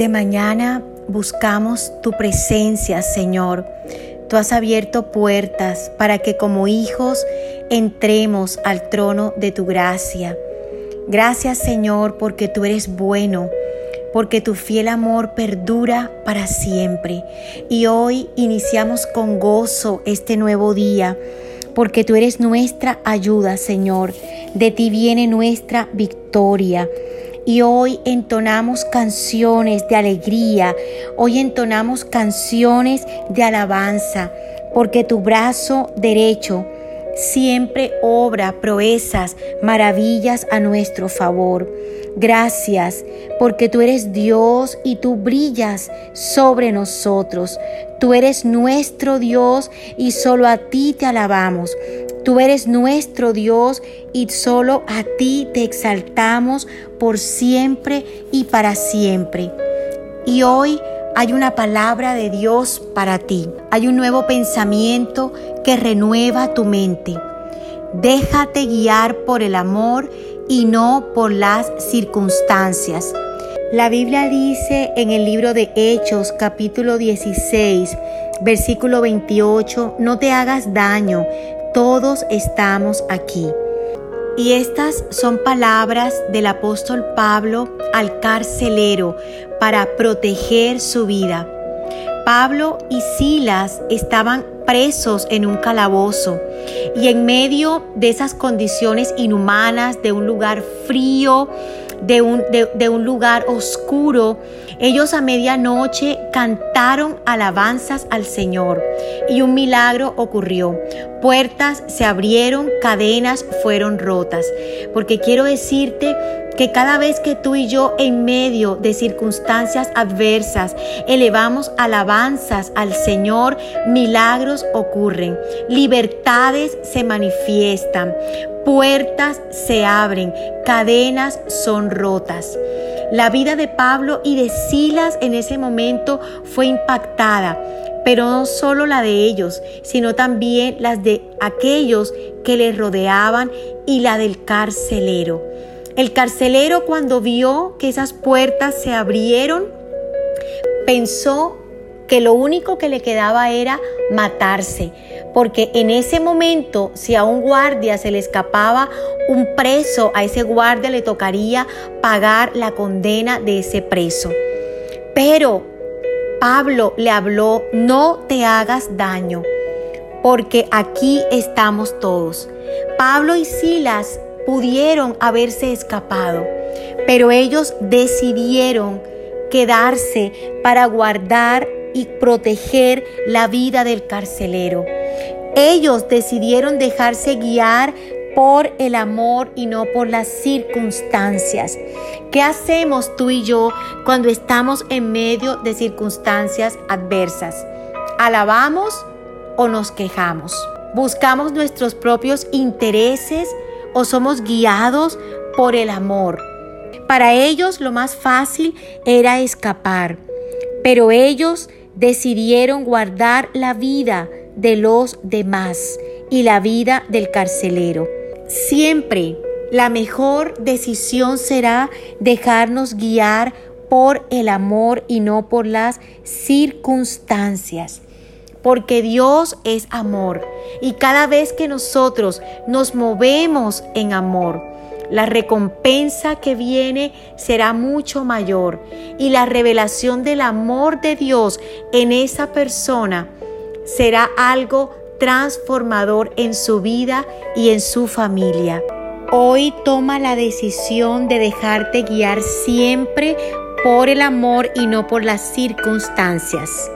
Desde mañana buscamos tu presencia, Señor. Tú has abierto puertas para que como hijos entremos al trono de tu gracia. Gracias, Señor, porque tú eres bueno, porque tu fiel amor perdura para siempre. Y hoy iniciamos con gozo este nuevo día, porque tú eres nuestra ayuda, Señor. De ti viene nuestra victoria. Y hoy entonamos canciones de alegría, hoy entonamos canciones de alabanza, porque tu brazo derecho siempre obra proezas, maravillas a nuestro favor. Gracias, porque tú eres Dios y tú brillas sobre nosotros. Tú eres nuestro Dios y solo a ti te alabamos. Tú eres nuestro Dios y solo a ti te exaltamos por siempre y para siempre. Y hoy hay una palabra de Dios para ti. Hay un nuevo pensamiento que renueva tu mente. Déjate guiar por el amor y no por las circunstancias. La Biblia dice en el libro de Hechos capítulo 16, versículo 28, no te hagas daño, todos estamos aquí. Y estas son palabras del apóstol Pablo al carcelero para proteger su vida. Pablo y Silas estaban presos en un calabozo y en medio de esas condiciones inhumanas, de un lugar frío, de un, de, un lugar oscuro, ellos a medianoche cantaron alabanzas al Señor y un milagro ocurrió. Puertas se abrieron, cadenas fueron rotas. Porque quiero decirte que cada vez que tú y yo en medio de circunstancias adversas elevamos alabanzas al Señor, milagros ocurren, libertades se manifiestan, puertas se abren, cadenas son rotas. La vida de Pablo y de Silas en ese momento fue impactada, pero no solo la de ellos, sino también las de aquellos que les rodeaban y la del carcelero. El carcelero cuando vio que esas puertas se abrieron, pensó que lo único que le quedaba era matarse, porque en ese momento si a un guardia se le escapaba un preso, a ese guardia le tocaría pagar la condena de ese preso. Pero Pablo le habló, no te hagas daño, porque aquí estamos todos. Pablo y Silas pudieron haberse escapado, pero ellos decidieron quedarse para guardar y proteger la vida del carcelero. Ellos decidieron dejarse guiar por el amor y no por las circunstancias. ¿Qué hacemos tú y yo cuando estamos en medio de circunstancias adversas? ¿Alabamos o nos quejamos? ¿Buscamos nuestros propios intereses o somos guiados por el amor. Para ellos lo más fácil era escapar, pero ellos decidieron guardar la vida de los demás y la vida del carcelero. Siempre la mejor decisión será dejarnos guiar por el amor y no por las circunstancias porque Dios es amor. Y cada vez que nosotros nos movemos en amor, la recompensa que viene será mucho mayor y la revelación del amor de Dios en esa persona será algo transformador en su vida y en su familia. Hoy toma la decisión de dejarte guiar siempre por el amor y no por las circunstancias.